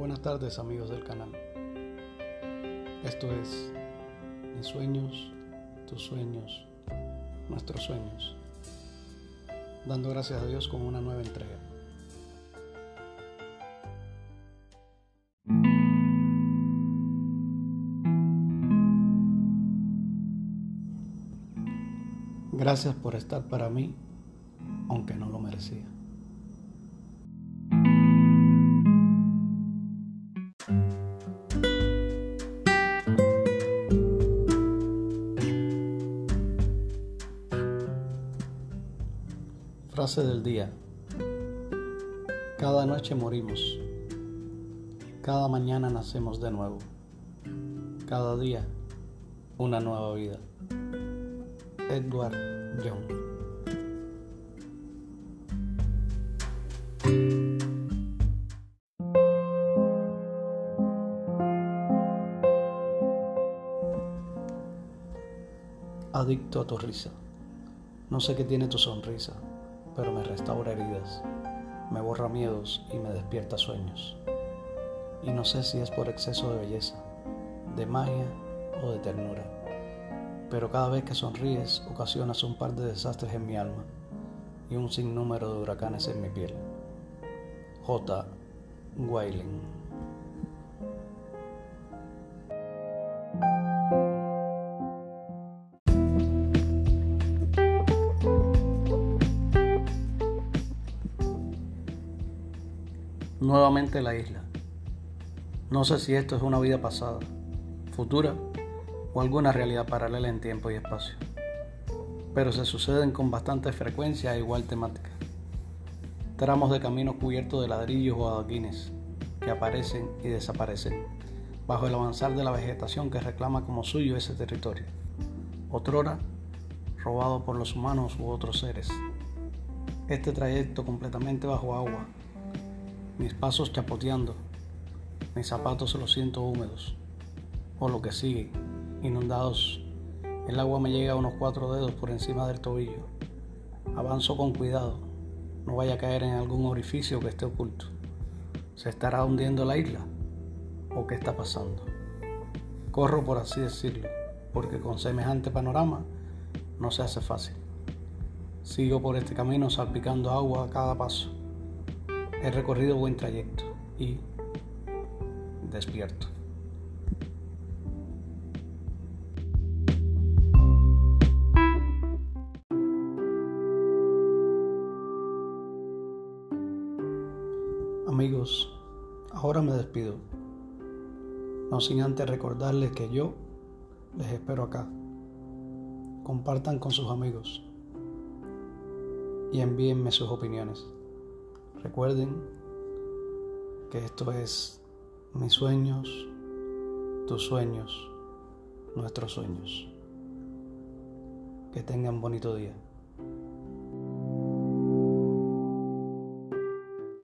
Buenas tardes amigos del canal. Esto es Mis sueños, tus sueños, nuestros sueños. Dando gracias a Dios con una nueva entrega. Gracias por estar para mí, aunque no lo merecía. Frase del día. Cada noche morimos. Cada mañana nacemos de nuevo. Cada día una nueva vida. Edward Young. Adicto a tu risa. No sé qué tiene tu sonrisa pero me restaura heridas, me borra miedos y me despierta sueños. Y no sé si es por exceso de belleza, de magia o de ternura, pero cada vez que sonríes ocasionas un par de desastres en mi alma y un sinnúmero de huracanes en mi piel. J. Weiling nuevamente la isla. No sé si esto es una vida pasada, futura o alguna realidad paralela en tiempo y espacio, pero se suceden con bastante frecuencia e igual temática. Tramos de caminos cubiertos de ladrillos o adoquines que aparecen y desaparecen bajo el avanzar de la vegetación que reclama como suyo ese territorio, otrora robado por los humanos u otros seres. Este trayecto completamente bajo agua mis pasos chapoteando, mis zapatos los siento húmedos, o lo que sigue, inundados. El agua me llega a unos cuatro dedos por encima del tobillo. Avanzo con cuidado, no vaya a caer en algún orificio que esté oculto. ¿Se estará hundiendo la isla? ¿O qué está pasando? Corro por así decirlo, porque con semejante panorama no se hace fácil. Sigo por este camino salpicando agua a cada paso He recorrido buen trayecto y despierto. Amigos, ahora me despido. No sin antes recordarles que yo les espero acá. Compartan con sus amigos y envíenme sus opiniones. Recuerden que esto es mis sueños, tus sueños, nuestros sueños. Que tengan bonito día.